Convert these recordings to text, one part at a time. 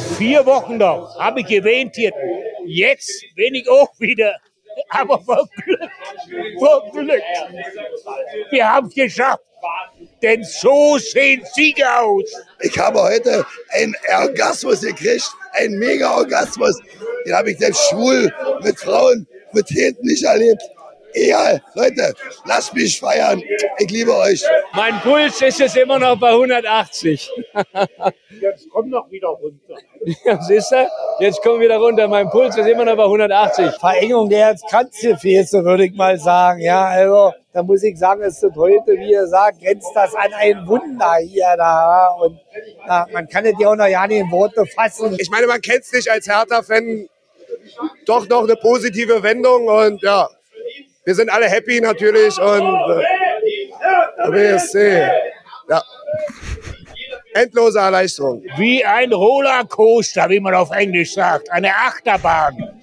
Vor vier Wochen noch habe ich gewähnt hier. Jetzt bin ich auch wieder. Aber vor Glück, vor Glück. Wir haben es geschafft. Denn so sehen Sieger aus. Ich habe heute einen Orgasmus gekriegt, einen Mega-Orgasmus. Den habe ich selbst schwul mit Frauen mit hinten nicht erlebt. Egal, Leute, lasst mich feiern. Ich liebe euch. Mein Puls ist es immer noch bei 180. Jetzt komm noch wieder runter. Ja, siehst du? Jetzt wir wieder runter. Mein Puls ist immer noch bei 180. Verengung der Herzkranzgefäße, würde ich mal sagen. Ja, also da muss ich sagen, es ist heute, wie ihr sagt, grenzt das an ein Wunder hier da. Und ja, man kann es ja auch noch ja nicht in Worte fassen. Ich meine, man kennt es nicht als Hertha-Fan. Doch noch eine positive Wendung und ja, wir sind alle happy natürlich und äh, WSC, ja. Endlose Erleichterung. Wie ein Rollercoaster, wie man auf Englisch sagt. Eine Achterbahn.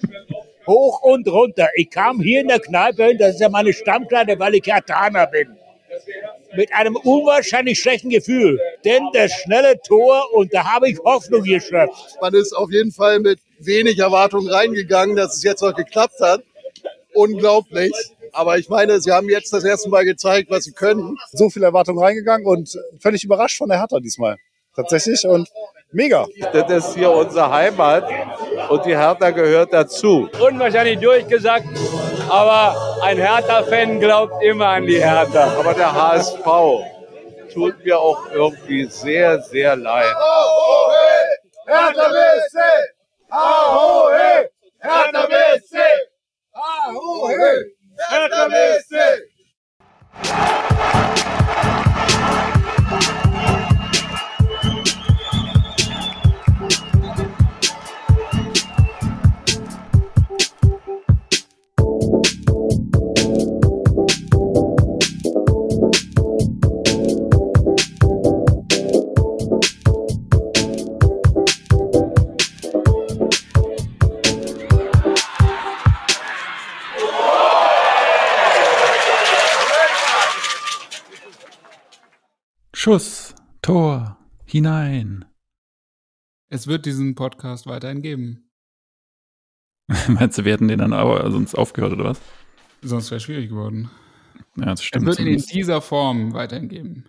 Hoch und runter. Ich kam hier in der Kneipe hin, das ist ja meine Stammkleide, weil ich Hertaner bin. Mit einem unwahrscheinlich schlechten Gefühl. Denn das schnelle Tor und da habe ich Hoffnung geschöpft. Man ist auf jeden Fall mit wenig Erwartung reingegangen, dass es jetzt noch geklappt hat. Unglaublich. Aber ich meine, sie haben jetzt das erste Mal gezeigt, was sie können. So viele Erwartungen reingegangen und völlig überrascht von der Hertha diesmal. Tatsächlich und mega. Das ist hier unsere Heimat und die Hertha gehört dazu. Unwahrscheinlich durchgesagt, aber ein Hertha-Fan glaubt immer an die Hertha. Aber der HSV tut mir auch irgendwie sehr, sehr leid. Hertha BSC! Ahohe! Hertha BSC! Ahohe! Hertha BSC! Schuss, Tor, hinein. Es wird diesen Podcast weiterhin geben. Meinst du, wir hätten den dann aber sonst aufgehört, oder was? Sonst wäre es schwierig geworden. Ja, das Es stimmt. wird ihn in dieser Form weiterhin geben.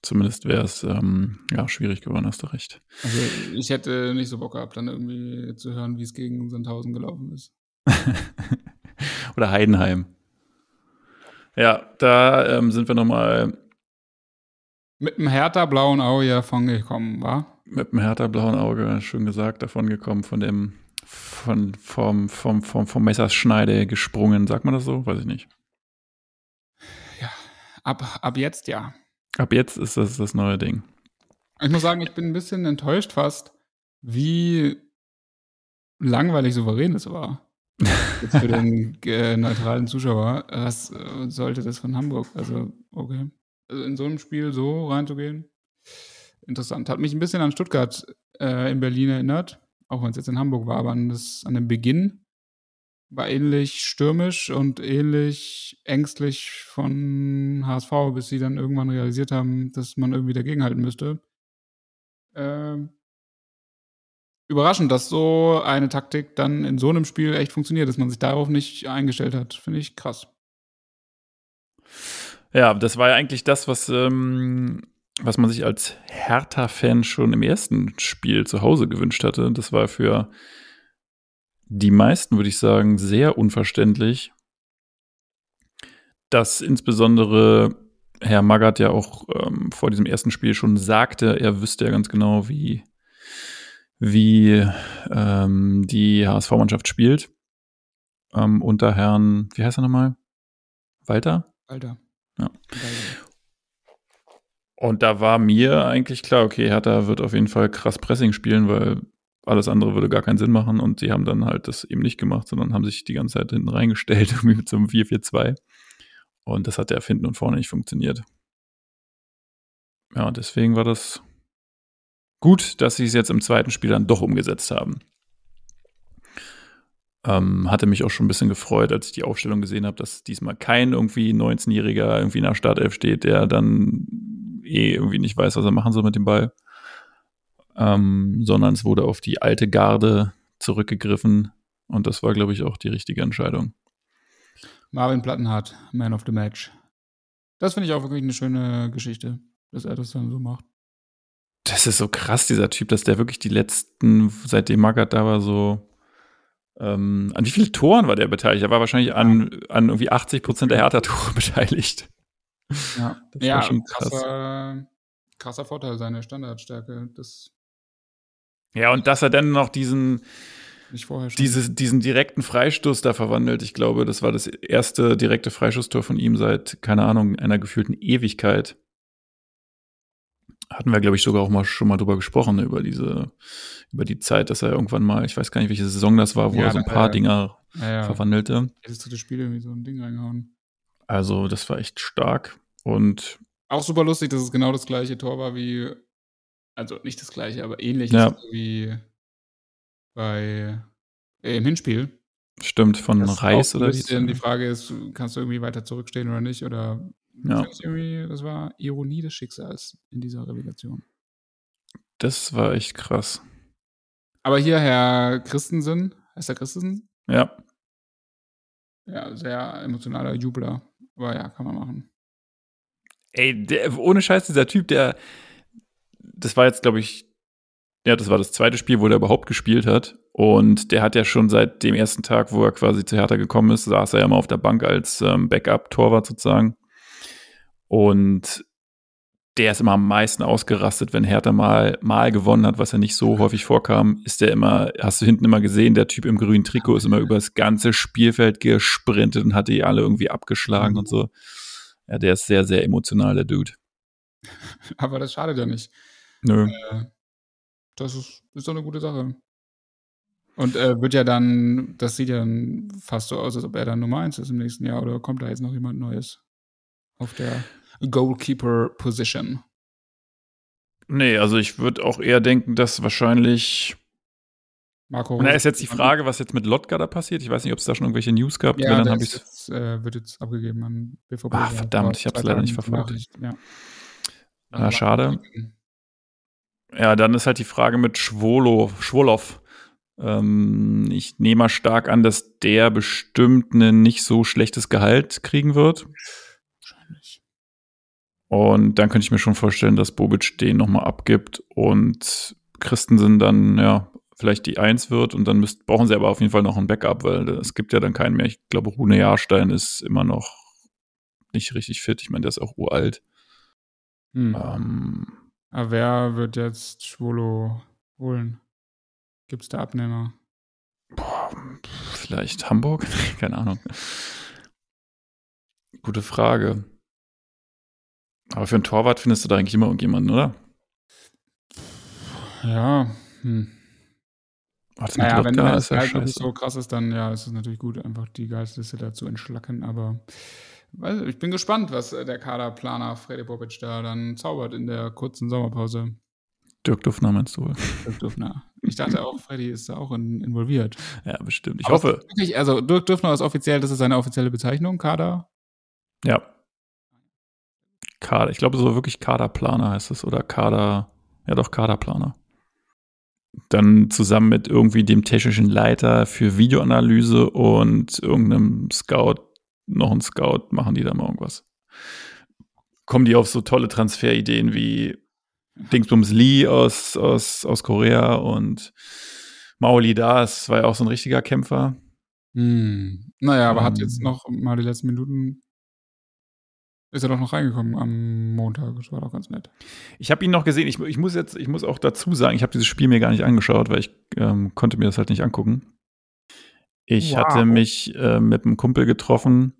zumindest wäre es ähm, ja, schwierig geworden, hast du recht. Also ich hätte nicht so Bock gehabt, dann irgendwie zu hören, wie es gegen Sandhausen gelaufen ist. oder Heidenheim. Ja, da ähm, sind wir nochmal Mit einem härter blauen Auge davon gekommen, war? mit dem härter blauen Auge, schön gesagt, davon gekommen, von dem, von, vom, vom, vom, vom Messerschneide gesprungen, sagt man das so? Weiß ich nicht. Ab, ab jetzt ja. Ab jetzt ist das das neue Ding. Ich muss sagen, ich bin ein bisschen enttäuscht fast, wie langweilig souverän es war. Jetzt für den äh, neutralen Zuschauer. Was äh, sollte das von Hamburg? Also, okay. Also in so einem Spiel so reinzugehen, interessant. Hat mich ein bisschen an Stuttgart äh, in Berlin erinnert, auch wenn es jetzt in Hamburg war, aber an, das, an den Beginn. War ähnlich stürmisch und ähnlich ängstlich von HSV, bis sie dann irgendwann realisiert haben, dass man irgendwie dagegenhalten müsste. Ähm, überraschend, dass so eine Taktik dann in so einem Spiel echt funktioniert, dass man sich darauf nicht eingestellt hat. Finde ich krass. Ja, das war ja eigentlich das, was, ähm, was man sich als Hertha-Fan schon im ersten Spiel zu Hause gewünscht hatte. Das war für die meisten, würde ich sagen, sehr unverständlich, dass insbesondere Herr Magath ja auch ähm, vor diesem ersten Spiel schon sagte, er wüsste ja ganz genau, wie, wie ähm, die HSV-Mannschaft spielt. Ähm, unter Herrn, wie heißt er nochmal? Walter? Alter. Ja. Und da war mir eigentlich klar, okay, Hertha wird auf jeden Fall krass Pressing spielen, weil alles andere würde gar keinen Sinn machen und sie haben dann halt das eben nicht gemacht, sondern haben sich die ganze Zeit hinten reingestellt, irgendwie mit so einem 4-4-2. Und das hat ja hinten und vorne nicht funktioniert. Ja, und deswegen war das gut, dass sie es jetzt im zweiten Spiel dann doch umgesetzt haben. Ähm, hatte mich auch schon ein bisschen gefreut, als ich die Aufstellung gesehen habe, dass diesmal kein irgendwie 19-Jähriger irgendwie in der Startelf steht, der dann eh irgendwie nicht weiß, was er machen soll mit dem Ball. ähm, sondern es wurde auf die alte Garde zurückgegriffen und das war, glaube ich, auch die richtige Entscheidung. Marvin Plattenhardt, Man of the Match. Das finde ich auch wirklich eine schöne Geschichte, dass er das dann so macht. Das ist so krass, dieser Typ, dass der wirklich die letzten, seitdem Magath da war, so ähm, an wie viele Toren war der beteiligt? Er war wahrscheinlich an, an irgendwie 80 Prozent der Hertha-Tore beteiligt. Ja, Das ja war schon krass. krasser, krasser Vorteil, seine Standardstärke. Das Ja, und dass er dann noch diesen, nicht vorher schon. dieses, diesen direkten Freistoß da verwandelt. Ich glaube, das war das erste direkte Freischusstor von ihm seit, keine Ahnung, einer gefühlten Ewigkeit. Hatten wir, glaube ich, sogar auch mal schon mal drüber gesprochen, über diese, über die Zeit, dass er irgendwann mal, ich weiß gar nicht, welche Saison das war, wo Ja, er so ein paar ja. Dinger Ja, ja. verwandelte. Jedes dritte Spiel irgendwie so ein Ding reingehauen. Also, das war echt stark. Und Auch super lustig, dass es genau das gleiche Tor war wie, also nicht das gleiche, aber ähnlich Ja. wie bei äh, im Hinspiel. stimmt, von Das Reis oder wie die Frage ist, kannst du irgendwie weiter zurückstehen oder nicht? Oder Ja. Das war Ironie des Schicksals in dieser Relegation. Das war echt krass. Aber hier Herr Christensen, heißt er Christensen? Ja. Ja, sehr emotionaler Jubler. Aber ja, kann man machen. Ey, der, ohne Scheiß, dieser Typ, der, das war jetzt, glaube ich, ja, das war das zweite Spiel, wo der überhaupt gespielt hat. Und der hat ja schon seit dem ersten Tag, wo er quasi zu Hertha gekommen ist, saß er ja mal auf der Bank als ähm, Backup-Torwart sozusagen. Und der ist immer am meisten ausgerastet, wenn Hertha mal, mal gewonnen hat, was ja nicht so häufig vorkam, ist der immer, hast du hinten immer gesehen, der Typ im grünen Trikot ist immer über das ganze Spielfeld gesprintet und hat die alle irgendwie abgeschlagen und so. Ja, der ist sehr, sehr emotional, der Dude. Aber das schadet ja nicht. Nö. Äh, das ist, ist doch eine gute Sache. Und äh, wird ja dann, das sieht ja dann fast so aus, als ob er dann Nummer 1 ist im nächsten Jahr. Oder kommt da jetzt noch jemand Neues auf der Goalkeeper-Position? Nee, also ich würde auch eher denken, dass wahrscheinlich. Marco Rose- ist jetzt die Frage, was jetzt mit Lotka da passiert. Ich weiß nicht, ob es da schon irgendwelche News gab. Ja, dann habe ich jetzt, äh, wird jetzt abgegeben an BVB. Ah, Da verdammt, ich hab's zwei leider nicht verfolgt. Nachricht, Ja. Ah, schade. Ja, dann ist halt die Frage mit Schwolo, Schwolow. Ähm, ich nehme mal stark an, dass der bestimmt ein nicht so schlechtes Gehalt kriegen wird. Wahrscheinlich. Und dann könnte ich mir schon vorstellen, dass Bobic den nochmal abgibt und Christensen dann, ja, vielleicht die Eins wird und dann müsst, brauchen sie aber auf jeden Fall noch ein Backup, weil es gibt ja dann keinen mehr. Ich glaube, Rune Jahrstein ist immer noch nicht richtig fit. Ich meine, der ist auch uralt. Hm. Ähm, Aber wer wird jetzt Schwolo holen? Gibt es da Abnehmer? boah, vielleicht Hamburg? Keine Ahnung. Gute Frage. Aber für einen Torwart findest du da eigentlich immer irgendjemanden, oder? Ja, hm. Oh, das Naja, wenn das ist ja Gehalt nicht scheiße. so krass ist, dann ja, ist es natürlich gut, einfach die Gehaltsliste da zu entschlacken. Aber weiß, ich bin gespannt, was äh, der Kaderplaner Freddy Bobic da dann zaubert in der kurzen Sommerpause. Dirk Duffner meinst du wohl? Dirk Dürfner. Ich dachte auch, Freddy ist da auch in, involviert. Ja, bestimmt. Ich Aber hoffe. Wirklich, also Dirk Dürfner ist offiziell, das ist seine offizielle Bezeichnung, Kader. Ja. Kader, ich glaube, so wirklich Kaderplaner heißt es oder Kader, ja doch Kaderplaner. Dann zusammen mit irgendwie dem technischen Leiter für Videoanalyse und irgendeinem Scout, noch ein Scout, machen die da mal irgendwas. Kommen die auf so tolle Transferideen wie Dingsbums Lee aus, aus, aus Korea und Maoli da, das war ja auch so ein richtiger Kämpfer. Hm. Naja, aber hat Ähm. jetzt noch mal die letzten Minuten. Ist er doch noch reingekommen am Montag. Das war doch ganz nett. Ich habe ihn noch gesehen. Ich, ich muss jetzt, ich muss auch dazu sagen, ich habe dieses Spiel mir gar nicht angeschaut, weil ich ähm, konnte mir das halt nicht angucken. Ich Wow. hatte mich äh, mit einem Kumpel getroffen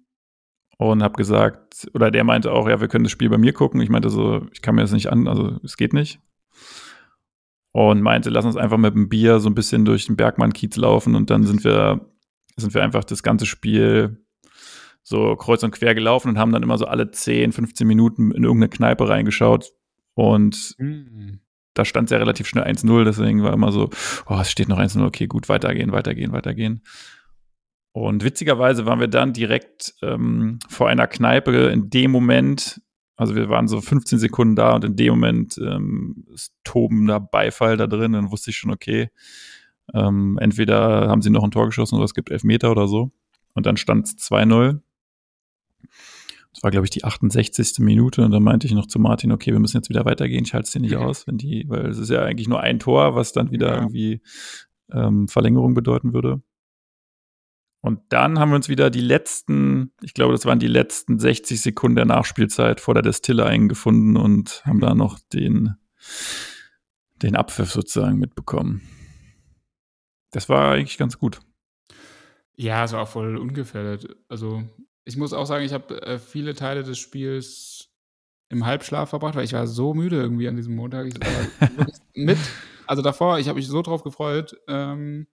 und habe gesagt, oder der meinte auch, ja, wir können das Spiel bei mir gucken. Ich meinte so, ich kann mir das nicht an, also es geht nicht. Und meinte, lass uns einfach mit dem Bier so ein bisschen durch den Bergmann-Kiez laufen und dann sind wir, sind wir einfach das ganze Spiel so kreuz und quer gelaufen und haben dann immer so alle 10, 15 Minuten in irgendeine Kneipe reingeschaut. Und Hm. da stand es ja relativ schnell 1-0, deswegen war immer so, oh, es steht noch 1-0, okay, gut, weitergehen, weitergehen, weitergehen. Und witzigerweise waren wir dann direkt ähm, vor einer Kneipe in dem Moment, Also wir waren so 15 Sekunden da und in dem Moment ähm, ist tobender Beifall da drin. Dann wusste ich schon, okay, ähm, entweder haben sie noch ein Tor geschossen oder es gibt Elfmeter oder so. Und dann stand es 2-0. Das war, glaube ich, die 68. Minute. Und dann meinte ich noch zu Martin, okay, wir müssen jetzt wieder weitergehen. Ich halte es dir nicht mhm. aus, wenn die, weil es ist ja eigentlich nur ein Tor, was dann wieder ja. irgendwie ähm, Verlängerung bedeuten würde. Und dann haben wir uns wieder die letzten, ich glaube, das waren die letzten 60 Sekunden der Nachspielzeit vor der Destille eingefunden und haben da noch den, den Abpfiff sozusagen mitbekommen. Das war eigentlich ganz gut. Ja, es war auch voll ungefährdet. Also, ich muss auch sagen, ich habe äh, viele Teile des Spiels im Halbschlaf verbracht, weil ich war so müde irgendwie an diesem Montag. Ich war mit, also davor, ich habe mich so drauf gefreut ähm,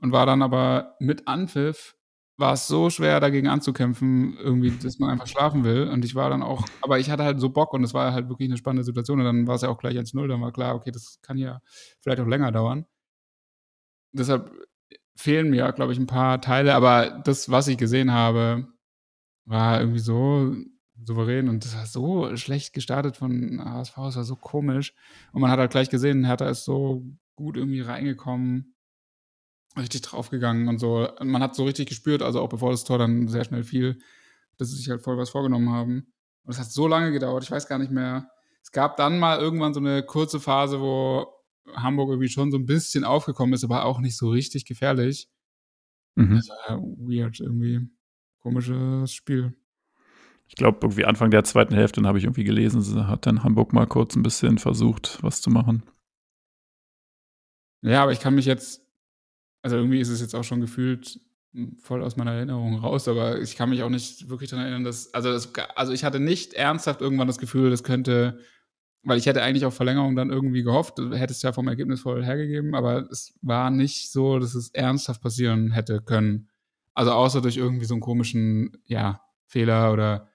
und war dann aber mit Anpfiff war es so schwer, dagegen anzukämpfen, irgendwie, dass man einfach schlafen will. Und ich war dann auch, aber ich hatte halt so Bock und es war halt wirklich eine spannende Situation. Und dann war es ja auch gleich 1-0, dann war klar, okay, das kann ja vielleicht auch länger dauern. Deshalb fehlen mir, glaube ich, ein paar Teile, aber das, was ich gesehen habe, war irgendwie so souverän und das war so schlecht gestartet von HSV, es war so komisch. Und man hat halt gleich gesehen, Hertha ist so gut irgendwie reingekommen, richtig draufgegangen und so. Man hat so richtig gespürt, also auch bevor das Tor dann sehr schnell fiel, dass sie sich halt voll was vorgenommen haben. Und es hat so lange gedauert, ich weiß gar nicht mehr. Es gab dann mal irgendwann so eine kurze Phase, wo Hamburg irgendwie schon so ein bisschen aufgekommen ist, aber auch nicht so richtig gefährlich. Mhm. Das war weird, irgendwie. Komisches Spiel. Ich glaube, irgendwie Anfang der zweiten Hälfte, dann habe ich irgendwie gelesen, hat dann Hamburg mal kurz ein bisschen versucht, was zu machen. Ja, aber ich kann mich jetzt, also irgendwie ist es jetzt auch schon gefühlt voll aus meiner Erinnerung raus, aber ich kann mich auch nicht wirklich daran erinnern, dass, also, das, also ich hatte nicht ernsthaft irgendwann das Gefühl, das könnte weil ich hätte eigentlich auf Verlängerung dann irgendwie gehofft, du hättest ja vom Ergebnis voll hergegeben, aber es war nicht so, dass es ernsthaft passieren hätte können. Also außer durch irgendwie so einen komischen, ja, Fehler oder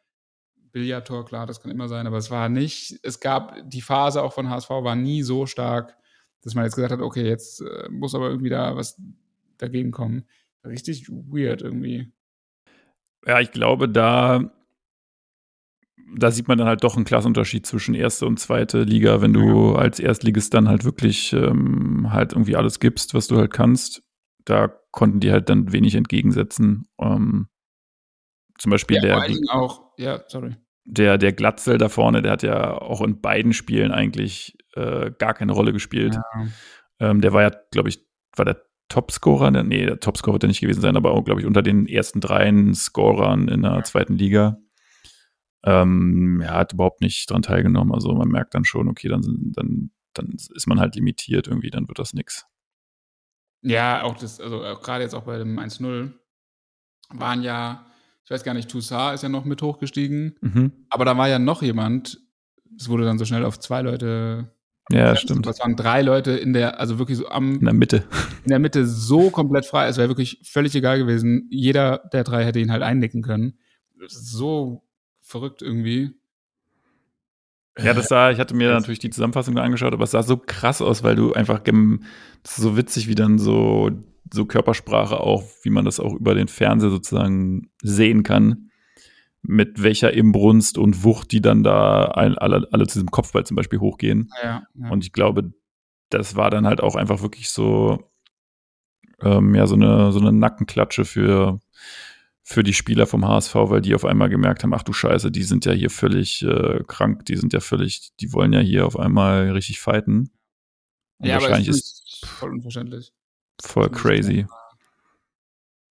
Billardtor, klar, das kann immer sein, aber es war nicht, es gab, die Phase auch von HSV war nie so stark, dass man jetzt gesagt hat, okay, jetzt äh, muss aber irgendwie da was dagegen kommen. Richtig weird irgendwie. Ja, ich glaube, da da sieht man dann halt doch einen Klassenunterschied zwischen erste und zweite Liga, wenn du ja. als Erstligist dann halt wirklich ähm, halt irgendwie alles gibst, was du halt kannst. Da konnten die halt dann wenig entgegensetzen. Ähm, zum Beispiel ja, der. auch, ja, sorry. Der, der Glatzel da vorne, der hat ja auch in beiden Spielen eigentlich äh, gar keine Rolle gespielt. Ja. Ähm, der war ja, glaube ich, war der Topscorer? Nee, der Topscorer wird er nicht gewesen sein, aber auch, glaube ich, unter den ersten dreien Scorern in der zweiten Liga. Ähm, er hat überhaupt nicht dran teilgenommen. Also man merkt dann schon, okay, dann, dann, dann ist man halt limitiert irgendwie, dann wird das nix. Ja, auch das, also gerade jetzt auch bei dem 1-0 waren ja, ich weiß gar nicht, Toussaint ist ja noch mit hochgestiegen, mhm. aber da war ja noch jemand, es wurde dann so schnell auf zwei Leute. Ja, stimmt. Das waren drei Leute in der, also wirklich so am. In der Mitte. In der Mitte so komplett frei. Es wäre wirklich völlig egal gewesen. Jeder der drei hätte ihn halt einnicken können. So verrückt irgendwie. Ja, das sah, ich hatte mir natürlich die Zusammenfassung angeschaut, aber es sah so krass aus, weil du einfach, das ist so witzig, wie dann so, so Körpersprache auch, wie man das auch über den Fernseher sozusagen sehen kann, mit welcher Imbrunst und Wucht die dann da alle, alle zu diesem Kopfball zum Beispiel hochgehen. Ja, ja. Und ich glaube, das war dann halt auch einfach wirklich so, ähm, ja, so eine, so eine Nackenklatsche für, für die Spieler vom HSV, weil die auf einmal gemerkt haben, ach du Scheiße, die sind ja hier völlig äh, krank, die sind ja völlig, die wollen ja hier auf einmal richtig fighten. Und ja, wahrscheinlich aber ist voll unverständlich. Voll crazy.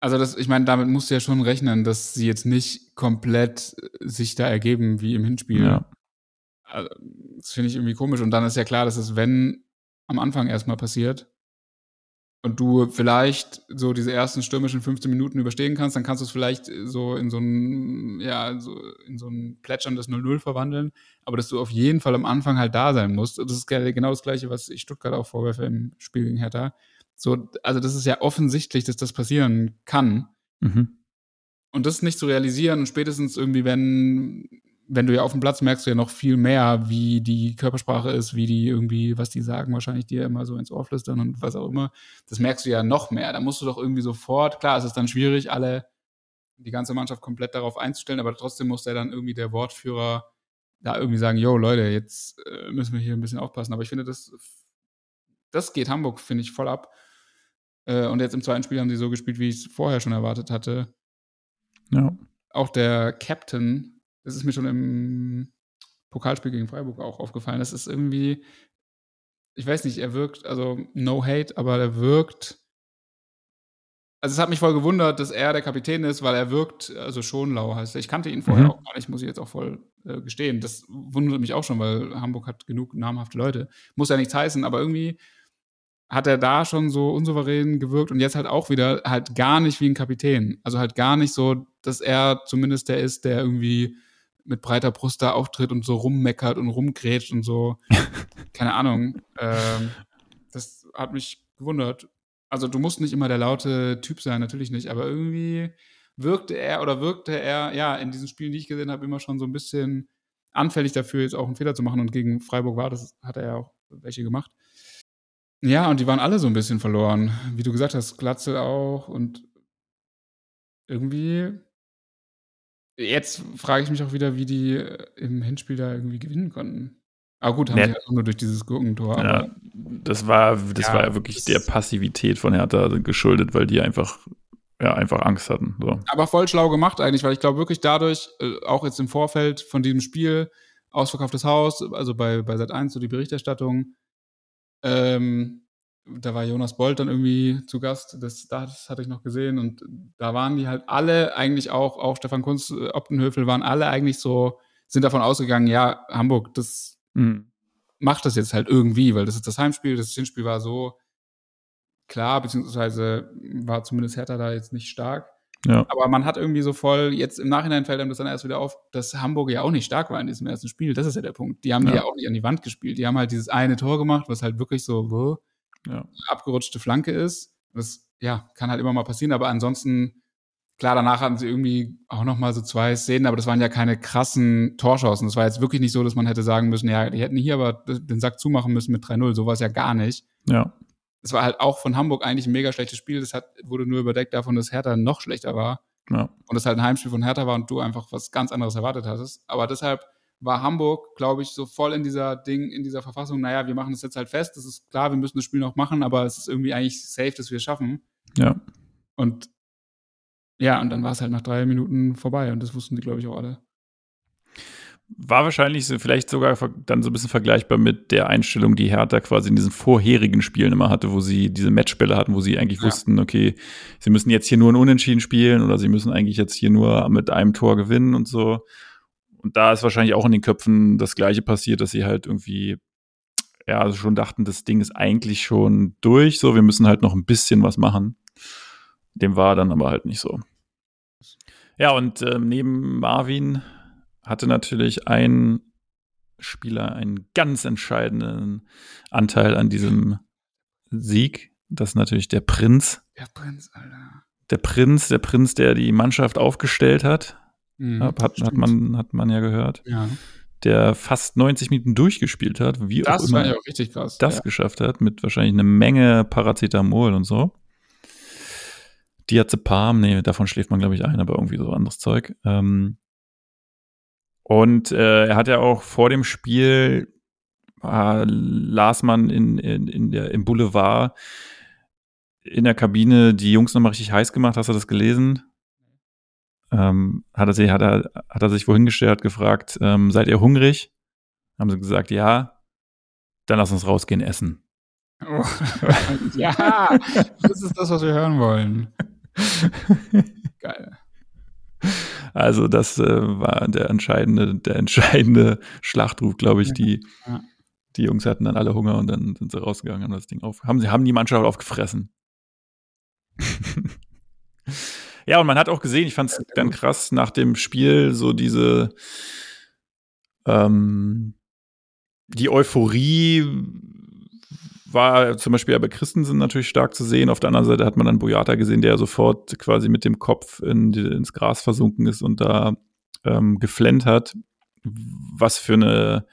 Also das, ich meine, damit musst du ja schon rechnen, dass sie jetzt nicht komplett äh, sich da ergeben wie im Hinspiel. Ja. Also, das finde ich irgendwie komisch. Und dann ist ja klar, dass es, wenn am Anfang erstmal passiert, und du vielleicht so diese ersten stürmischen 15 Minuten überstehen kannst, dann kannst du es vielleicht so in so ein, ja, so in so ein plätscherndes 0-0 verwandeln. Aber dass du auf jeden Fall am Anfang halt da sein musst. Das ist genau das Gleiche, was ich Stuttgart auch vorwerfe im Spiel gegen Hertha. So, also das ist ja offensichtlich, dass das passieren kann. Mhm. Und das nicht zu realisieren und spätestens irgendwie, wenn wenn du ja auf dem Platz merkst du ja noch viel mehr, wie die Körpersprache ist, wie die irgendwie, was die sagen, wahrscheinlich dir immer so ins Ohr flüstern und was auch immer. Das merkst du ja noch mehr. Da musst du doch irgendwie sofort, klar, es ist dann schwierig, alle, die ganze Mannschaft komplett darauf einzustellen, aber trotzdem muss ja dann irgendwie der Wortführer da irgendwie sagen, yo, Leute, jetzt äh, müssen wir hier ein bisschen aufpassen. Aber ich finde, das, das geht Hamburg, finde ich, voll ab. Äh, und jetzt im zweiten Spiel haben sie so gespielt, wie ich es vorher schon erwartet hatte. Ja. Auch der Captain, das ist mir schon im Pokalspiel gegen Freiburg auch aufgefallen. Das ist irgendwie, ich weiß nicht, er wirkt, also no hate, aber er wirkt. Also es hat mich voll gewundert, dass er der Kapitän ist, weil er wirkt, also schon lau heißt. Ich kannte ihn vorher Mhm. auch gar nicht, muss ich jetzt auch voll äh, gestehen. Das wundert mich auch schon, weil Hamburg hat genug namhafte Leute. Muss ja nichts heißen, aber irgendwie hat er da schon so unsouverän gewirkt und jetzt halt auch wieder halt gar nicht wie ein Kapitän. Also halt gar nicht so, dass er zumindest der ist, der irgendwie mit breiter Brust da auftritt und so rummeckert und rumgrätscht und so. Keine Ahnung. Ähm, das hat mich gewundert. Also du musst nicht immer der laute Typ sein, natürlich nicht, aber irgendwie wirkte er oder wirkte er, ja, in diesen Spielen, die ich gesehen habe, immer schon so ein bisschen anfällig dafür, jetzt auch einen Fehler zu machen. Und gegen Freiburg war das, hat er ja auch welche gemacht. Ja, und die waren alle so ein bisschen verloren. Wie du gesagt hast, Glatzel auch und irgendwie. Jetzt frage ich mich auch wieder, wie die äh, im Hinspiel da irgendwie gewinnen konnten. Aber gut, haben Ja. sie halt nur durch dieses Gurkentor. Ja, das war, das Ja, war ja wirklich der Passivität von Hertha geschuldet, weil die einfach, ja, einfach Angst hatten. So. Aber voll schlau gemacht eigentlich, weil ich glaube wirklich dadurch, äh, auch jetzt im Vorfeld von diesem Spiel, ausverkauftes Haus, also bei, bei Sat 1 so die Berichterstattung, ähm, da war Jonas Bolt dann irgendwie zu Gast, das, das hatte ich noch gesehen und da waren die halt alle eigentlich auch, auch Stefan Kunz, äh, Optenhöfel waren alle eigentlich so, sind davon ausgegangen, ja, Hamburg, das Mhm. macht das jetzt halt irgendwie, weil das ist das Heimspiel, das Hinspiel war so klar, beziehungsweise war zumindest Hertha da jetzt nicht stark. Ja. Aber man hat irgendwie so voll, jetzt im Nachhinein fällt einem das dann erst wieder auf, dass Hamburg ja auch nicht stark war in diesem ersten Spiel. Das ist ja der Punkt. Die haben die Ja. ja auch nicht an die Wand gespielt. Die haben halt dieses eine Tor gemacht, was halt wirklich so wo, Ja. abgerutschte Flanke ist. Das ja, kann halt immer mal passieren, aber ansonsten, klar, danach hatten sie irgendwie auch noch mal so zwei Szenen, aber das waren ja keine krassen Torschancen. Das war jetzt wirklich nicht so, dass man hätte sagen müssen, ja, die hätten hier aber den Sack zumachen müssen mit 3-0. So war es ja gar nicht Ja. es war halt auch von Hamburg eigentlich ein mega schlechtes Spiel. Das hat, wurde nur überdeckt davon, dass Hertha noch schlechter war. Ja. Und es halt ein Heimspiel von Hertha war und du einfach was ganz anderes erwartet hattest. Aber deshalb war Hamburg, glaube ich, so voll in dieser Ding, in dieser Verfassung, naja, wir machen das jetzt halt fest. Das ist klar, wir müssen das Spiel noch machen, aber es ist irgendwie eigentlich safe, dass wir es schaffen. Ja. Und ja, und dann war es halt nach drei Minuten vorbei und das wussten die, glaube ich, auch alle. War wahrscheinlich so, vielleicht sogar dann so ein bisschen vergleichbar mit der Einstellung, die Hertha quasi in diesen vorherigen Spielen immer hatte, wo sie diese Matchbälle hatten, wo sie eigentlich Ja. wussten, okay, sie müssen jetzt hier nur ein Unentschieden spielen oder sie müssen eigentlich jetzt hier nur mit einem Tor gewinnen und so. Und da ist wahrscheinlich auch in den Köpfen das Gleiche passiert, dass sie halt irgendwie, ja, also schon dachten, das Ding ist eigentlich schon durch, so, wir müssen halt noch ein bisschen was machen. Dem war dann aber halt nicht so. Ja, und ähm, neben Marvin hatte natürlich ein Spieler einen ganz entscheidenden Anteil an diesem Sieg. Das ist natürlich der Prinz. Der Prinz, Alter. Der Prinz, der Prinz, der die Mannschaft aufgestellt hat. Mhm, hat, hat, man, hat man ja gehört. Ja. Der fast 90 Minuten durchgespielt hat, wie auch Das immer war ja auch richtig krass. das ja. geschafft hat, mit wahrscheinlich eine Menge Paracetamol und so. Diazepam, nee, davon schläft man, glaube ich, ein, aber irgendwie so anderes Zeug. Ähm, und äh, er hat ja auch vor dem Spiel, äh, las man in, in, in der, im Boulevard in der Kabine die Jungs nochmal richtig heiß gemacht. Hast du das gelesen? Ähm, hat, er sich, hat, er, hat er sich wohin gestellt, hat gefragt, ähm, seid ihr hungrig? Haben sie gesagt, ja. Dann lass uns rausgehen essen. Oh. ja, das ist das, was wir hören wollen. Geil. Also das äh, war der entscheidende, der entscheidende Schlachtruf, glaube ich. Die, Ja. die Jungs hatten dann alle Hunger und dann sind sie rausgegangen, haben das Ding auf, haben sie haben die Mannschaft aufgefressen. ja, und man hat auch gesehen, ich fand es dann krass nach dem Spiel so diese ähm, die Euphorie war zum Beispiel ja bei Christensen natürlich stark zu sehen. Auf der anderen Seite hat man dann Boyata gesehen, der sofort quasi mit dem Kopf in ins Gras versunken ist und da ähm, geflennt hat. Was für eine,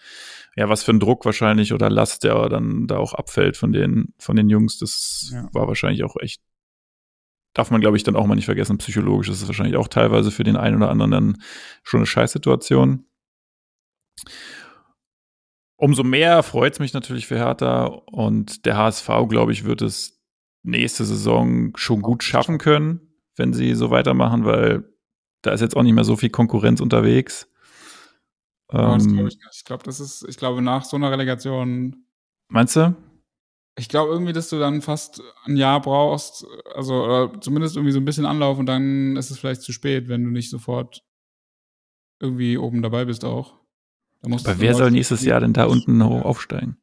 ja, was für ein Druck wahrscheinlich oder Last, der dann da auch abfällt von den, von den Jungs. Das Ja. war wahrscheinlich auch echt, darf man glaube ich dann auch mal nicht vergessen, psychologisch ist es wahrscheinlich auch teilweise für den einen oder anderen dann schon eine Scheißsituation. Umso mehr freut es mich natürlich für Hertha und der HSV, glaube ich, wird es nächste Saison schon gut schaffen können, wenn sie so weitermachen, weil da ist jetzt auch nicht mehr so viel Konkurrenz unterwegs. Ja, das Ähm, glaub ich ich glaube, das ist, ich glaube, nach so einer Relegation, meinst du? Ich glaube irgendwie, dass du dann fast ein Jahr brauchst, also oder zumindest irgendwie so ein bisschen Anlauf und dann ist es vielleicht zu spät, wenn du nicht sofort irgendwie oben dabei bist auch. Aber wer soll nächstes Jahr denn da unten hoch aufsteigen?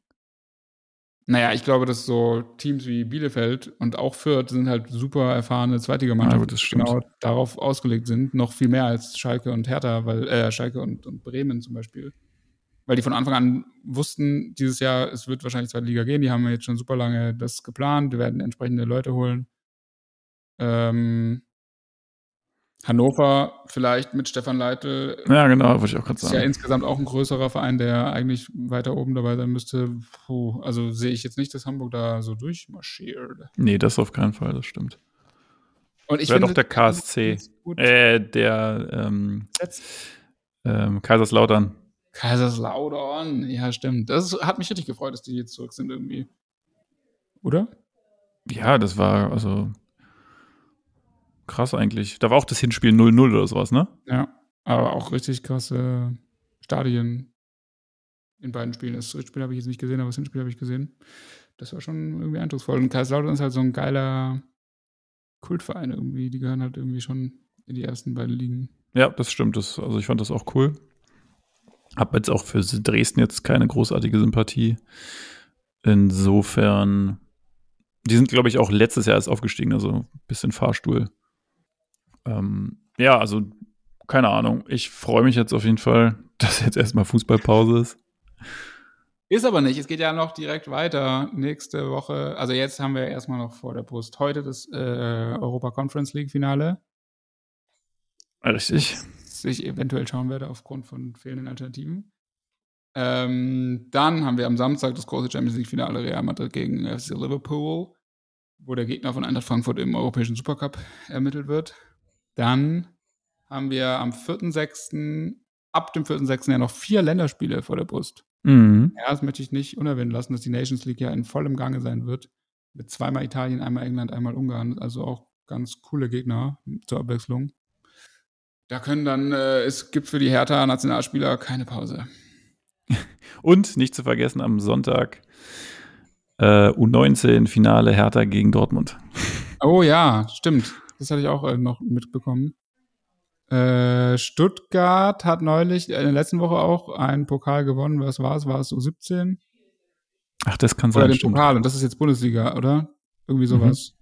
Naja, ich glaube, dass so Teams wie Bielefeld und auch Fürth sind halt super erfahrene Ja, Zweitligamannschaften, das die genau darauf ausgelegt sind, noch viel mehr als Schalke und Hertha, weil äh, Schalke und, und Bremen zum Beispiel. Weil die von Anfang an wussten, dieses Jahr, es wird wahrscheinlich zweite Liga gehen. Die haben jetzt schon super lange das geplant. Wir werden entsprechende Leute holen. Ähm, Hannover vielleicht mit Stefan Leitl. Ja, genau, wollte ich auch gerade Ist ja sagen. insgesamt auch ein größerer Verein, der eigentlich weiter oben dabei sein müsste. Puh, also sehe ich jetzt nicht, dass Hamburg da so durchmarschiert. Nee, das auf keinen Fall, das stimmt. Und ich Wäre finde, doch der KSC. Äh, der ähm, ähm, Kaiserslautern. Kaiserslautern, ja, stimmt. Das hat mich richtig gefreut, dass die jetzt zurück sind irgendwie. Oder? Ja, das war also krass eigentlich. Da war auch das Hinspiel 0-0 oder sowas, ne? Ja, aber auch richtig krasse Stadien in beiden Spielen. Das Rückspiel habe ich jetzt nicht gesehen, aber das Hinspiel habe ich gesehen. Das war schon irgendwie eindrucksvoll. Und Kaiserslautern ist halt so ein geiler Kultverein irgendwie. Die gehören halt irgendwie schon in die ersten beiden Ligen. Ja, das stimmt. Das, also ich fand das auch cool. Hab jetzt auch für Dresden jetzt keine großartige Sympathie. Insofern, die sind, glaube ich, auch letztes Jahr erst aufgestiegen, also ein bisschen Fahrstuhl. Ähm, ja, also keine Ahnung. Ich freue mich jetzt auf jeden Fall, dass jetzt erstmal Fußballpause ist. Ist aber nicht. Es geht ja noch direkt weiter. Nächste Woche, also jetzt haben wir erstmal noch vor der Brust heute das äh, Europa Conference League Finale. Richtig. Das ich eventuell schauen werde aufgrund von fehlenden Alternativen. Ähm, dann haben wir am Samstag das große Champions League Finale Real Madrid gegen FC Liverpool, wo der Gegner von Eintracht Frankfurt im Europäischen Supercup ermittelt wird. Dann haben wir am 4.6., ab dem 4.6. ja noch vier Länderspiele vor der Brust. Mhm. Ja, das möchte ich nicht unerwähnt lassen, dass die Nations League ja in vollem Gange sein wird. Mit zweimal Italien, einmal England, einmal Ungarn. Also auch ganz coole Gegner zur Abwechslung. Da können dann, äh, es gibt für die Hertha Nationalspieler keine Pause. Und nicht zu vergessen, am Sonntag äh, U19-Finale Hertha gegen Dortmund. Oh ja, stimmt. Das hatte ich auch äh, noch mitbekommen. Äh, Stuttgart hat neulich, äh, in der letzten Woche auch einen Pokal gewonnen. Was war es? War es U17? Ach, das kann Oder sein. den stimmt. Pokal. Und das ist jetzt Bundesliga, oder? Irgendwie sowas.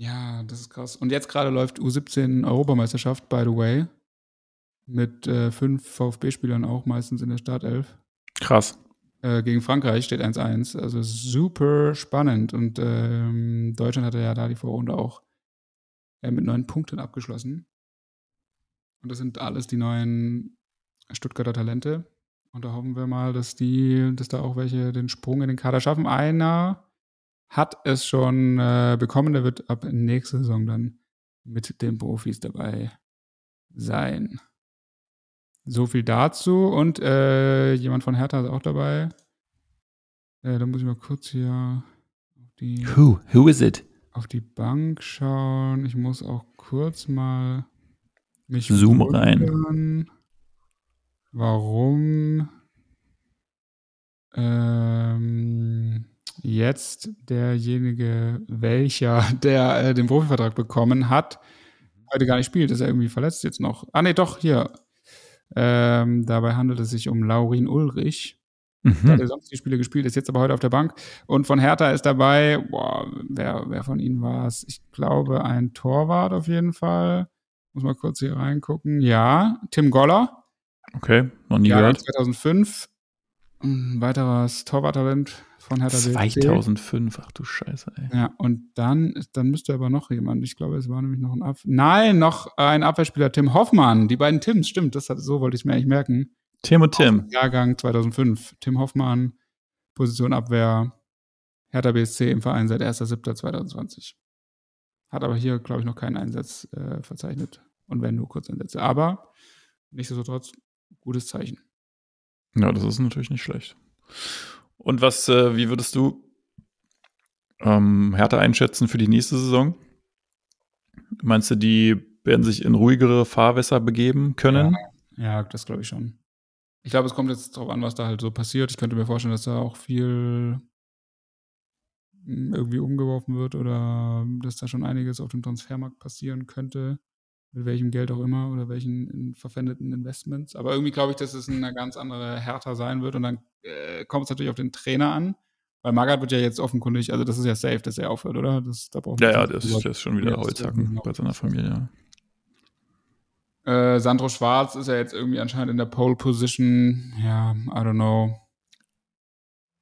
Ja, das ist krass. Und jetzt gerade läuft U17 Europameisterschaft, by the way. Mit äh, fünf VfB-Spielern auch meistens in der Startelf. Krass. Äh, gegen Frankreich steht 1-1. Also super spannend. Und ähm, Deutschland hatte ja da die Vorrunde auch äh, mit neun Punkten abgeschlossen. Und das sind alles die neuen Stuttgarter Talente. Und da hoffen wir mal, dass die, dass da auch welche den Sprung in den Kader schaffen. Einer hat es schon äh, bekommen, der wird ab nächste Saison dann mit den Profis dabei sein. So viel dazu. Und äh, jemand von Hertha ist auch dabei. Äh, da muss ich mal kurz hier auf die, Who? Who is it? auf die Bank schauen. Ich muss auch kurz mal mich Zoom rein. wundern, Warum ähm, jetzt derjenige, welcher der äh, den Profivertrag bekommen hat, heute gar nicht spielt, ist er irgendwie verletzt jetzt noch. Ah, nee, doch, hier. Ähm, dabei handelt es sich um Laurin Ulrich. Der hat Mhm. ja sonst die Spiele gespielt, ist jetzt aber heute auf der Bank. Und von Hertha ist dabei, boah, wer, wer von ihnen war es? Ich glaube, ein Torwart auf jeden Fall. Muss mal kurz hier reingucken. Ja, Tim Goller. Okay, noch nie Jahrgang gehört. 2005. Ein weiteres Torwarttalent von Hertha BSC. 2005, ach du Scheiße, ey. Ja, und dann, dann müsste aber noch jemand. Ich glaube, es war nämlich noch ein Ab Nein, noch ein Abwehrspieler, Tim Hoffmann. Die beiden Tims, stimmt, das hat, so wollte ich es mir eigentlich merken. Tim und Tim. Jahrgang 2005. Tim Hoffmann, Position Abwehr, Hertha BSC im Verein seit 1.7.2020. Hat aber hier, glaube ich, noch keinen Einsatz äh, verzeichnet. Und wenn nur Kurzeinsätze. Aber nichtsdestotrotz, gutes Zeichen. Ja, das ist natürlich nicht schlecht. Und was, äh, wie würdest du ähm, Hertha einschätzen für die nächste Saison? Meinst du, die werden sich in ruhigere Fahrwässer begeben können? Ja, ja das glaube ich schon. Ich glaube, es kommt jetzt darauf an, was da halt so passiert. Ich könnte mir vorstellen, dass da auch viel irgendwie umgeworfen wird oder dass da schon einiges auf dem Transfermarkt passieren könnte. Mit welchem Geld auch immer oder welchen verpfändeten Investments. Aber irgendwie glaube ich, dass es eine ganz andere Härter sein wird. Und dann äh, kommt es natürlich auf den Trainer an. Weil Magath wird ja jetzt offenkundig, also das ist ja safe, dass er aufhört, oder? Das, da ja, ja, das, das ist schon wieder Holzhacken bei seiner Familie. Äh, Sandro Schwarz ist ja jetzt irgendwie anscheinend in der Pole Position. Ja, I don't know.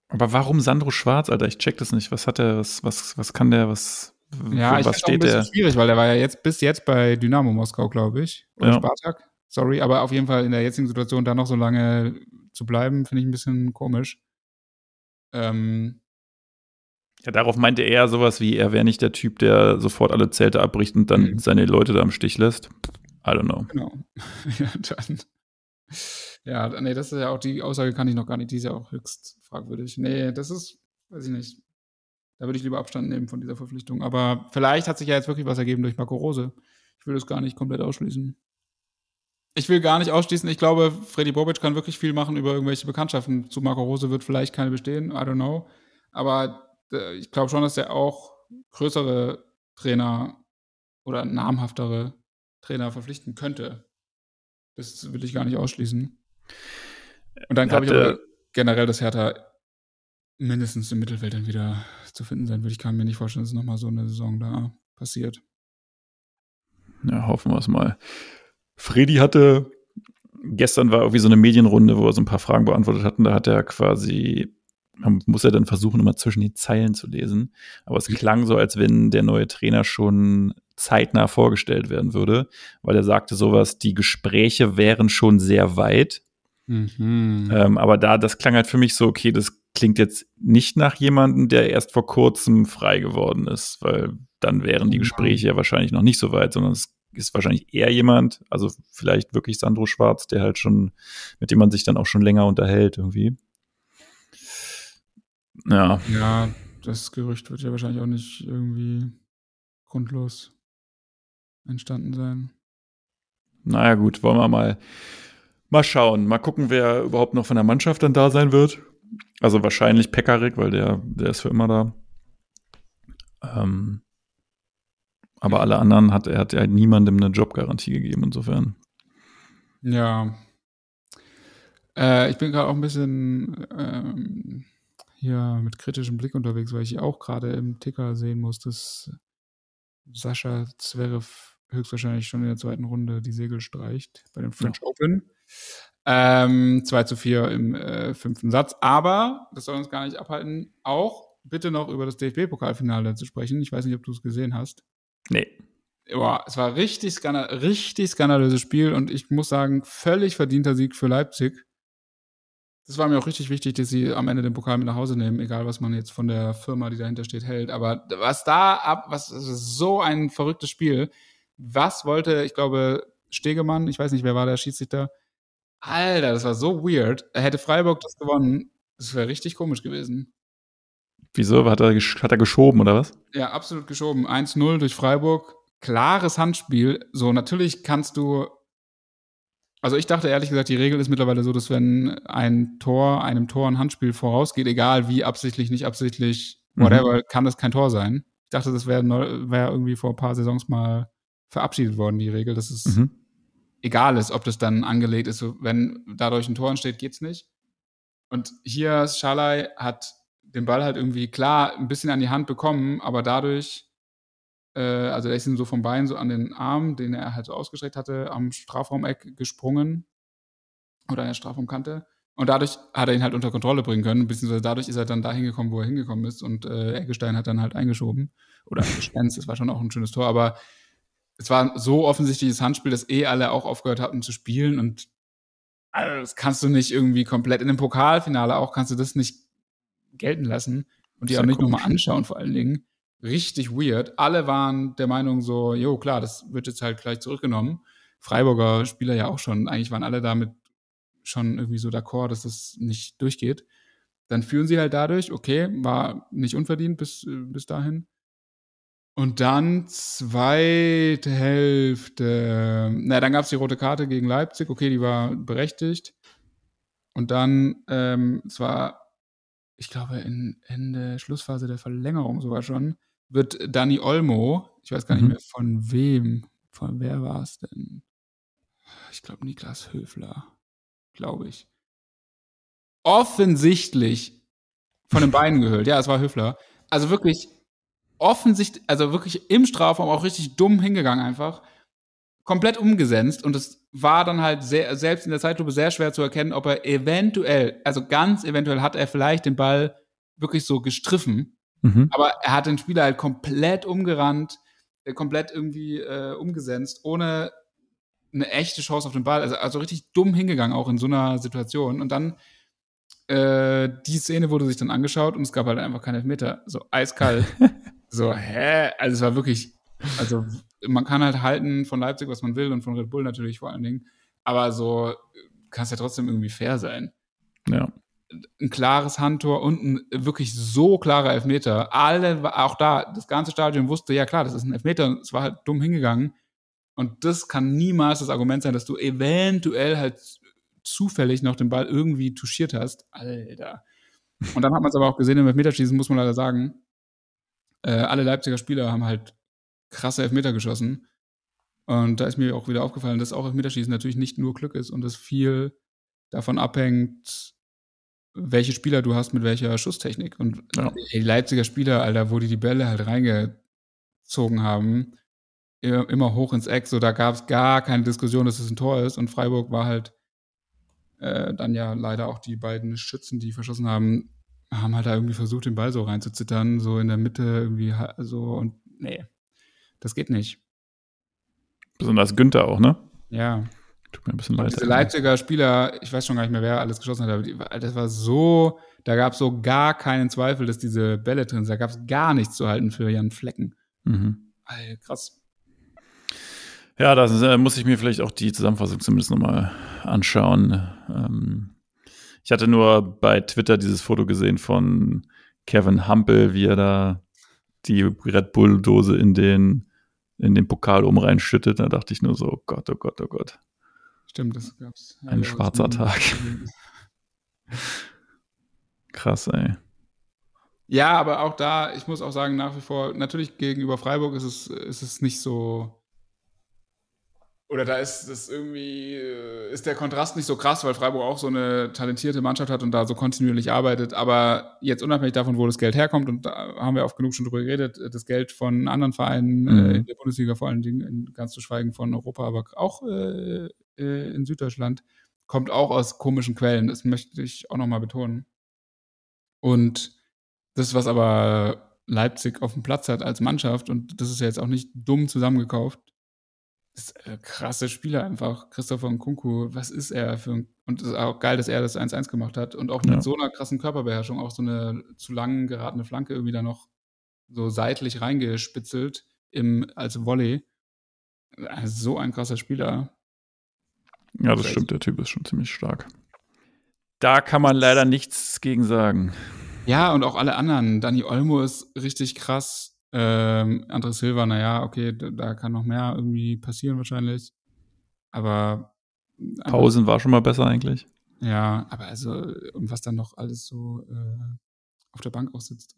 Aber warum Sandro Schwarz, Alter? Ich check das nicht. Was hat er, was, was, was kann der, was, ja, ich was steht der? schwierig, weil der war ja jetzt bis jetzt bei Dynamo Moskau, glaube ich. Oder ja. Spartak. Sorry, aber auf jeden Fall in der jetzigen Situation da noch so lange zu bleiben, finde ich ein bisschen komisch. Ähm, ja, darauf meinte er sowas wie, er wäre nicht der Typ, der sofort alle Zelte abbricht und dann mhm. seine Leute da im Stich lässt. I don't know. Genau. ja, dann. Ja, nee, das ist ja auch die Aussage, kann ich noch gar nicht. Die ist ja auch höchst fragwürdig. Nee, das ist, weiß ich nicht. Da würde ich lieber Abstand nehmen von dieser Verpflichtung. Aber vielleicht hat sich ja jetzt wirklich was ergeben durch Marco Rose. Ich will das gar nicht komplett ausschließen. Ich will gar nicht ausschließen. Ich glaube, Freddy Bobic kann wirklich viel machen über irgendwelche Bekanntschaften. Zu Marco Rose wird vielleicht keine bestehen. I don't know. Aber äh, ich glaube schon, dass er auch größere Trainer oder namhaftere Trainer verpflichten könnte. Das will ich gar nicht ausschließen. Und dann glaube ich aber generell, dass Hertha mindestens im Mittelfeld dann wieder zu finden sein wird. Ich kann mir nicht vorstellen, dass nochmal so eine Saison da passiert. Ja, hoffen wir es mal. Freddy hatte, gestern war irgendwie so eine Medienrunde, wo er so ein paar Fragen beantwortet hat und da hat er quasi, man muss ja dann versuchen, immer zwischen die Zeilen zu lesen, aber es klang so, als wenn der neue Trainer schon zeitnah vorgestellt werden würde, weil er sagte sowas, die Gespräche wären schon sehr weit. Mhm. Ähm, aber da, das klang halt für mich so, okay, das klingt jetzt nicht nach jemandem, der erst vor kurzem frei geworden ist, weil dann wären die Gespräche ja wahrscheinlich noch nicht so weit, sondern es ist wahrscheinlich eher jemand, also vielleicht wirklich Sandro Schwarz, der halt schon, mit dem man sich dann auch schon länger unterhält irgendwie. Ja. Ja, das Gerücht wird ja wahrscheinlich auch nicht irgendwie grundlos entstanden sein. Naja, gut, wollen wir mal, mal schauen. Mal gucken, wer überhaupt noch von der Mannschaft dann da sein wird. Also wahrscheinlich Pekarik, weil der, der ist für immer da. Ähm, aber alle anderen hat er hat ja niemandem eine Jobgarantie gegeben, insofern. Ja. Äh, ich bin gerade auch ein bisschen ähm, hier mit kritischem Blick unterwegs, weil ich auch gerade im Ticker sehen muss, dass Sascha Zverev höchstwahrscheinlich schon in der zweiten Runde die Segel streicht bei dem French ja. Open. Ähm, 2 zu 4 im äh, fünften Satz. Aber, das soll uns gar nicht abhalten, auch bitte noch über das DFB-Pokalfinale zu sprechen. Ich weiß nicht, ob du es gesehen hast. Nee. Boah, es war richtig, skandal richtig skandalöses Spiel und ich muss sagen, völlig verdienter Sieg für Leipzig. Das war mir auch richtig wichtig, dass sie am Ende den Pokal mit nach Hause nehmen, egal was man jetzt von der Firma, die dahinter steht, hält. Aber was da ab, was so ein verrücktes Spiel. Was wollte, ich glaube, Stegemann, ich weiß nicht, wer war der Schiedsrichter, Alter, das war so weird. Hätte Freiburg das gewonnen, das wäre richtig komisch gewesen. Wieso? Hat er, hat er geschoben oder was? Ja, absolut geschoben. 1-0 durch Freiburg. Klares Handspiel. So, natürlich kannst du. Also ich dachte ehrlich gesagt, die Regel ist mittlerweile so, dass wenn ein Tor einem Tor ein Handspiel vorausgeht, egal wie absichtlich, nicht absichtlich, mhm. whatever, mhm. kann das kein Tor sein. Ich dachte, das wäre wär irgendwie vor ein paar Saisons mal verabschiedet worden, die Regel, dass es mhm egal ist, ob das dann angelegt ist. Wenn dadurch ein Tor entsteht, geht's nicht. Und hier Schalai hat den Ball halt irgendwie klar ein bisschen an die Hand bekommen, aber dadurch, äh, also er ist ihm so vom Bein so an den Arm, den er halt so ausgestreckt hatte, am Strafraumeck gesprungen oder an der Strafraumkante. Und dadurch hat er ihn halt unter Kontrolle bringen können, beziehungsweise dadurch ist er dann dahin gekommen, wo er hingekommen ist und äh, Eggestein hat dann halt eingeschoben. Oder eingeschwänzt, das war schon auch ein schönes Tor, aber es war so offensichtliches Handspiel, dass eh alle auch aufgehört hatten zu spielen und also das kannst du nicht irgendwie komplett in dem Pokalfinale auch kannst du das nicht gelten lassen und die auch nicht nochmal anschauen vor allen Dingen. Richtig weird. Alle waren der Meinung so, jo klar, das wird jetzt halt gleich zurückgenommen. Freiburger Spieler ja auch schon. Eigentlich waren alle da mit schon irgendwie so d'accord, dass das nicht durchgeht. Dann führen sie halt dadurch, okay, war nicht unverdient bis, äh, bis dahin. Und dann zweite Hälfte. Na, dann gab es die rote Karte gegen Leipzig. Okay, die war berechtigt. Und dann, ähm, es war, ich glaube, in, der Schlussphase der Verlängerung sogar schon, wird Dani Olmo, ich weiß gar nicht Mhm. mehr von wem, von wer war es denn? Ich glaube, Niklas Höfler, glaube ich. Offensichtlich von den Beinen gehüllt. Ja, es war Höfler. Also wirklich offensichtlich, also wirklich im Strafraum auch richtig dumm hingegangen einfach. Komplett umgesetzt und es war dann halt sehr, selbst in der Zeitlupe sehr schwer zu erkennen, ob er eventuell, also ganz eventuell hat er vielleicht den Ball wirklich so gestriffen, Mhm. aber er hat den Spieler halt komplett umgerannt, äh, komplett irgendwie äh, umgesetzt, ohne eine echte Chance auf den Ball. Also, also richtig dumm hingegangen, auch in so einer Situation. Und dann äh, die Szene wurde sich dann angeschaut und es gab halt einfach keinen Elfmeter. So eiskalt. so, hä? Also es war wirklich, also man kann halt halten von Leipzig, was man will und von Red Bull natürlich vor allen Dingen. Aber so kann es ja trotzdem irgendwie fair sein Ja. ein klares Handtor und ein wirklich so klarer Elfmeter. Alle, auch da, das ganze Stadion wusste, ja klar, das ist ein Elfmeter, es war halt dumm hingegangen. Und das kann niemals das Argument sein, dass du eventuell halt zufällig noch den Ball irgendwie touchiert hast. Alter. Und dann hat man es aber auch gesehen im Elfmeterschießen, muss man leider sagen. Äh, alle Leipziger Spieler haben halt krasse Elfmeter geschossen. Und da ist mir auch wieder aufgefallen, dass auch Elfmeterschießen natürlich nicht nur Glück ist und es viel davon abhängt, welche Spieler du hast mit welcher Schusstechnik. Und Ja. die Leipziger Spieler, Alter, wo die die Bälle halt reingezogen haben, immer immer hoch ins Eck, so da gab es gar keine Diskussion, dass es ein Tor ist. Und Freiburg war halt äh, dann ja leider auch die beiden Schützen, die verschossen haben, haben halt da irgendwie versucht, den Ball so reinzuzittern, so in der Mitte irgendwie so und nee, das geht nicht. Besonders Günther auch, ne? Ja. Tut mir ein bisschen leid. diese Leipziger Spieler, ich weiß schon gar nicht mehr, wer alles geschossen hat, aber die, das war so, da gab es so gar keinen Zweifel, dass diese Bälle drin sind. Da gab es gar nichts zu halten für Jan Flecken. Mhm. Alter, krass. Ja, da äh, muss ich mir vielleicht auch die Zusammenfassung zumindest nochmal anschauen. Ähm, ich hatte nur bei Twitter dieses Foto gesehen von Kevin Hampel, wie er da die Red Bull-Dose in den, in den Pokal um reinschüttet. Da dachte ich nur so, oh Gott, oh Gott, oh Gott. Stimmt, das gab's. Ein Ja, schwarzer Tag. Krass, ey. Ja, aber auch da, ich muss auch sagen, nach wie vor, natürlich gegenüber Freiburg ist es, ist es nicht so. Oder da ist es irgendwie, äh, ist der Kontrast nicht so krass, weil Freiburg auch so eine talentierte Mannschaft hat und da so kontinuierlich arbeitet. Aber jetzt unabhängig davon, wo das Geld herkommt, und da haben wir oft genug schon drüber geredet, das Geld von anderen Vereinen Mhm. äh, in der Bundesliga, vor allen Dingen, in, ganz zu schweigen von Europa, aber auch äh, äh, in Süddeutschland, kommt auch aus komischen Quellen. Das möchte ich auch nochmal betonen. Und das, was aber Leipzig auf dem Platz hat als Mannschaft, und das ist ja jetzt auch nicht dumm zusammengekauft, ist äh, krasse Spieler einfach. Christopher Nkunku, was ist er für ein. Und es ist auch geil, dass er das 1-1 gemacht hat und auch mit Ja. so einer krassen Körperbeherrschung auch so eine zu lang geratene Flanke irgendwie da noch so seitlich reingespitzelt im, als Volley. Äh, So ein krasser Spieler. Ja, das stimmt, der Typ ist schon ziemlich stark. Da kann man leider nichts gegen sagen. Ja, und auch alle anderen. Dani Olmo ist richtig krass. Ähm, André Silva, naja, okay, da, da kann noch mehr irgendwie passieren wahrscheinlich. Aber Pausen war schon mal besser eigentlich. Ja, aber also, und was dann noch alles so äh, auf der Bank aussitzt,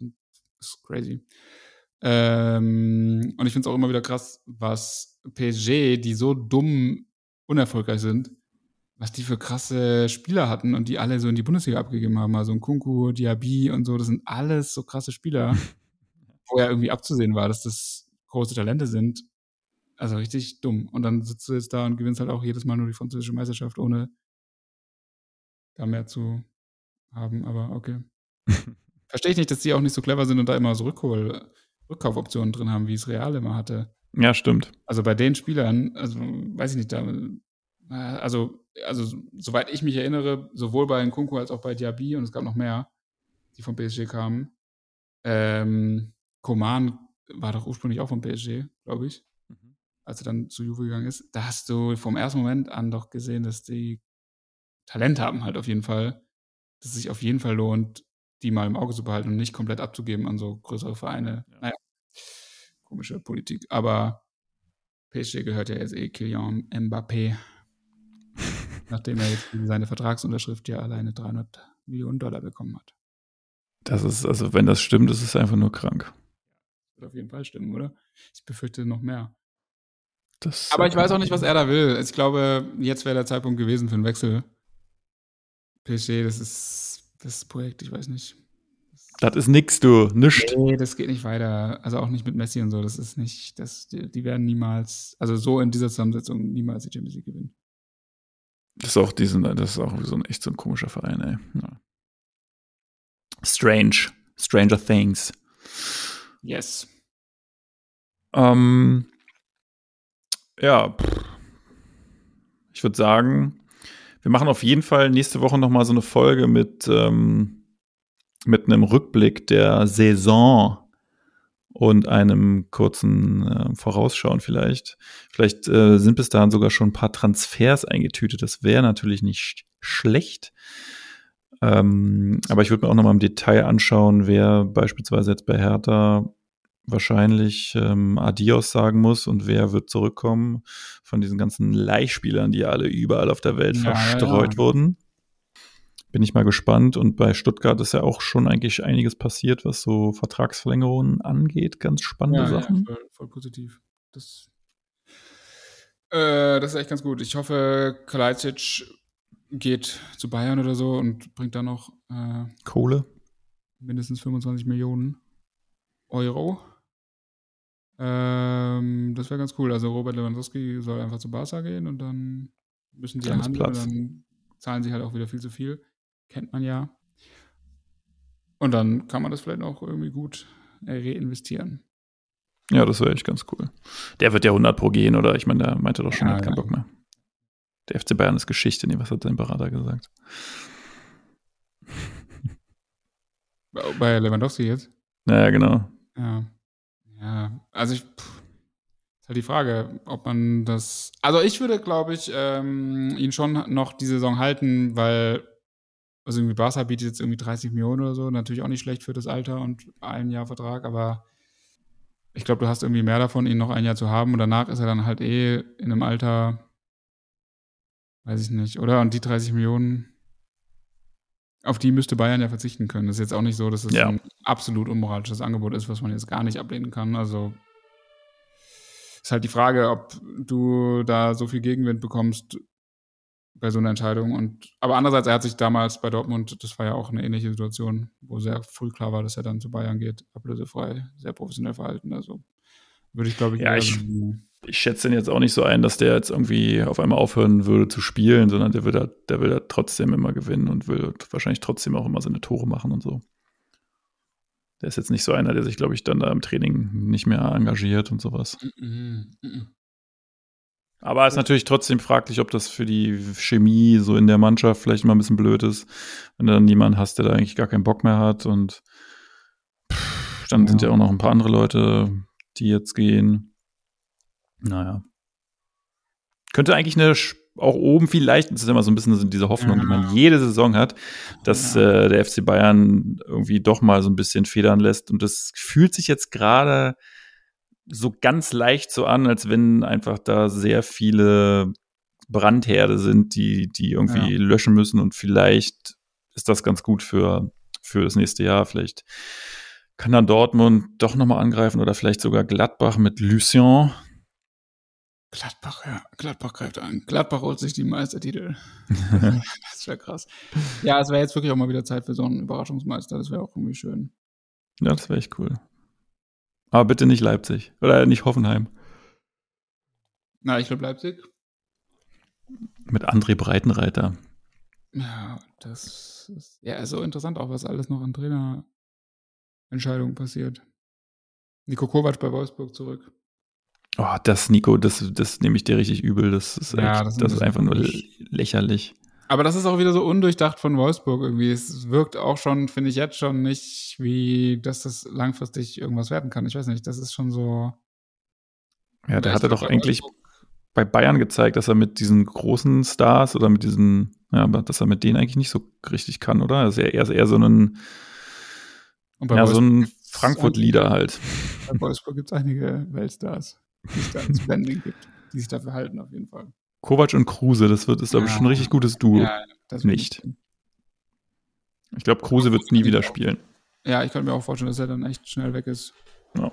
ist crazy. Ähm, und ich finde es auch immer wieder krass, was PSG, die so dumm unerfolgreich sind, was die für krasse Spieler hatten und die alle so in die Bundesliga abgegeben haben. Also ein Kunku, Diaby und so, das sind alles so krasse Spieler, wo ja irgendwie abzusehen war, dass das große Talente sind. Also richtig dumm. Und dann sitzt du jetzt da und gewinnst halt auch jedes Mal nur die französische Meisterschaft, ohne da mehr zu haben, aber okay. Verstehe ich nicht, dass die auch nicht so clever sind und da immer so Rückhol, Rückkaufoptionen drin haben, wie es Real immer hatte. Ja, stimmt. Also bei den Spielern, also weiß ich nicht, da, also, also soweit ich mich erinnere, sowohl bei Nkunku als auch bei Diaby und es gab noch mehr, die vom PSG kamen. Ähm, Koman war doch ursprünglich auch vom PSG, glaube ich, als er dann zu Juve gegangen ist. Da hast du vom ersten Moment an doch gesehen, dass die Talent haben halt auf jeden Fall, dass es sich auf jeden Fall lohnt, die mal im Auge zu behalten und nicht komplett abzugeben an so größere Vereine. Naja, komische Politik. Aber PSG gehört ja jetzt eh Kylian Mbappé. nachdem er jetzt seine Vertragsunterschrift ja alleine 300 Millionen Dollar bekommen hat. Das ist, also wenn das stimmt, ist es einfach nur krank. Wird auf jeden Fall stimmen, oder? Ich befürchte noch mehr. Das Aber ich weiß auch nicht, was er da will. Ich glaube, jetzt wäre der Zeitpunkt gewesen für einen Wechsel. PSG, das ist das Projekt, ich weiß nicht. Das ist nix, du. Nischt. Nee, das geht nicht weiter. Also auch nicht mit Messi und so. Das ist nicht, das, die, die werden niemals, also so in dieser Zusammensetzung niemals die Champions League gewinnen. Das ist auch diesen, das ist auch so ein echt so ein komischer Verein, ey. Ja. Strange. Stranger Things. Yes. Ähm, ja, ich würde sagen, wir machen auf jeden Fall nächste Woche noch mal so eine Folge mit ähm, mit einem Rückblick der Saison und einem kurzen äh, Vorausschauen vielleicht. Vielleicht äh, sind bis dahin sogar schon ein paar Transfers eingetütet. Das wäre natürlich nicht schlecht. Ähm, aber ich würde mir auch noch mal im Detail anschauen, wer beispielsweise jetzt bei Hertha wahrscheinlich ähm, Adios sagen muss und wer wird zurückkommen von diesen ganzen Leihspielern, die alle überall auf der Welt Ja, verstreut ja. wurden. Bin ich mal gespannt. Und bei Stuttgart ist ja auch schon eigentlich einiges passiert, was so Vertragsverlängerungen angeht. Ganz spannende ja, Sachen. voll, voll positiv. Das, äh, das ist echt ganz gut. Ich hoffe, Kalajdzic geht zu Bayern oder so und bringt da noch äh, Kohle. mindestens 25 Millionen Euro. Ähm, das wäre ganz cool. Also Robert Lewandowski soll einfach zu Barca gehen und dann müssen sie handeln und dann zahlen sie halt auch wieder viel zu viel. Kennt man ja. Und dann kann man das vielleicht auch irgendwie gut äh, reinvestieren. Ja, das wäre echt ganz cool. Der wird ja 100 pro gehen, oder? Ich meine, der meinte doch schon, Ja, er hat keinen ja. Bock mehr. Der FC Bayern ist Geschichte. Nee, was hat sein Berater gesagt? Bei bei Lewandowski jetzt? Naja, genau. Ja. Ja, also ich. Pff, ist halt die Frage, ob man das. Also ich würde, glaube ich, ähm, ihn schon noch die Saison halten, weil. Also irgendwie Barca bietet jetzt irgendwie 30 Millionen oder so. Natürlich auch nicht schlecht für das Alter und ein Jahr Vertrag, aber ich glaube, du hast irgendwie mehr davon, ihn noch ein Jahr zu haben und danach ist er dann halt eh in einem Alter. Weiß ich nicht, oder? Und die 30 Millionen. Auf die müsste Bayern ja verzichten können. Das ist jetzt auch nicht so, dass es Ja. ein absolut unmoralisches Angebot ist, was man jetzt gar nicht ablehnen kann. Also ist halt die Frage, ob du da so viel Gegenwind bekommst bei so einer Entscheidung. Und aber andererseits, er hat sich damals bei Dortmund, das war ja auch eine ähnliche Situation, wo sehr früh klar war, dass er dann zu Bayern geht, ablösefrei, sehr professionell verhalten. Also würde ich, glaube ich, Ja, ich- Ich schätze den jetzt auch nicht so ein, dass der jetzt irgendwie auf einmal aufhören würde zu spielen, sondern der will da, der will da trotzdem immer gewinnen und will wahrscheinlich trotzdem auch immer seine Tore machen und so. Der ist jetzt nicht so einer, der sich, glaube ich, dann da im Training nicht mehr engagiert und sowas. Mhm, mhm. Aber es ist natürlich trotzdem fraglich, ob das für die Chemie so in der Mannschaft vielleicht immer ein bisschen blöd ist, wenn du dann jemanden hast, der da eigentlich gar keinen Bock mehr hat und pff, dann sind Ja. ja auch noch ein paar andere Leute, die jetzt gehen. Naja. Könnte eigentlich eine, auch oben vielleicht, das ist immer so ein bisschen diese Hoffnung, die man jede Saison hat, dass äh, der FC Bayern irgendwie doch mal so ein bisschen federn lässt. Und das fühlt sich jetzt gerade so ganz leicht so an, als wenn einfach da sehr viele Brandherde sind, die, die irgendwie löschen müssen. Und vielleicht ist das ganz gut für, für das nächste Jahr. Vielleicht kann dann Dortmund doch nochmal angreifen oder vielleicht sogar Gladbach mit Lucien. Gladbach, ja. Gladbach greift an. Gladbach holt sich die Meistertitel. das wäre krass. Ja, es wäre jetzt wirklich auch mal wieder Zeit für so einen Überraschungsmeister. Das wäre auch irgendwie schön. Ja, das wäre echt cool. Aber bitte nicht Leipzig oder nicht Hoffenheim. Na, ich glaube Leipzig. Mit André Breitenreiter. Ja, das ist ja so interessant auch, was alles noch an Trainerentscheidungen passiert. Nico Kovac bei Wolfsburg zurück. Oh, das, Nico, das, das nehme ich dir richtig übel. Das ist, Ja, das das, ist einfach nur lächerlich. Aber das ist auch wieder so undurchdacht von Wolfsburg irgendwie. Es wirkt auch schon, finde ich jetzt schon nicht, wie, dass das langfristig irgendwas werden kann. Ich weiß nicht, das ist schon so. Ja, der hatte doch eigentlich, Wolfsburg bei Bayern gezeigt, dass er mit diesen großen Stars oder mit diesen, ja, aber dass er mit denen eigentlich nicht so richtig kann, oder? Also er ist eher so ein, ja, so ein Frankfurt-Leader einige- halt. Bei Wolfsburg gibt es einige Weltstars, die es da ins Blending gibt, die sich dafür halten, auf jeden Fall. Kovac und Kruse, das wird, ist, glaube ich, Ja. schon ein richtig gutes Duo. Ja, nicht. Ich glaube, Kruse wird nie wieder spielen. Ja, ich könnte mir auch vorstellen, dass er dann echt schnell weg ist. Ja.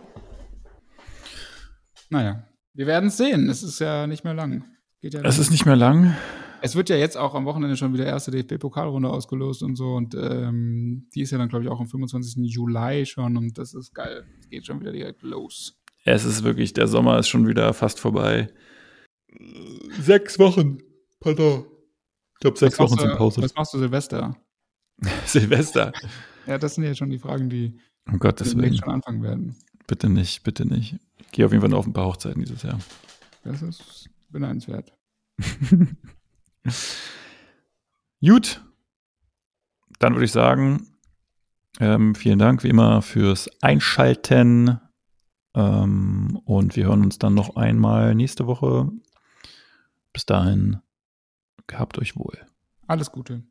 Naja, wir werden es sehen. Es ist ja nicht mehr lang. Geht ja Es ist nicht mehr lang. Es wird ja jetzt auch am Wochenende schon wieder erste DFB-Pokalrunde ausgelost und so. Und ähm, die ist ja dann, glaube ich, auch am 25. Juli schon. Und das ist geil. Es geht schon wieder direkt los. Es ist wirklich, der Sommer ist schon wieder fast vorbei. Sechs Wochen. Pardon. Ich glaube, sechs Wochen sind Pause. Was machst du Silvester? Silvester. Ja, das sind ja schon die Fragen, die Um Gottes Willen. schon anfangen werden. Bitte nicht, bitte nicht. Ich gehe auf jeden Fall nur auf ein paar Hochzeiten dieses Jahr. Das ist beneidenswert. Gut. Dann würde ich sagen, ähm, vielen Dank wie immer fürs Einschalten. Ähm, und wir hören uns dann noch einmal nächste Woche. Bis dahin, gehabt euch wohl. Alles Gute.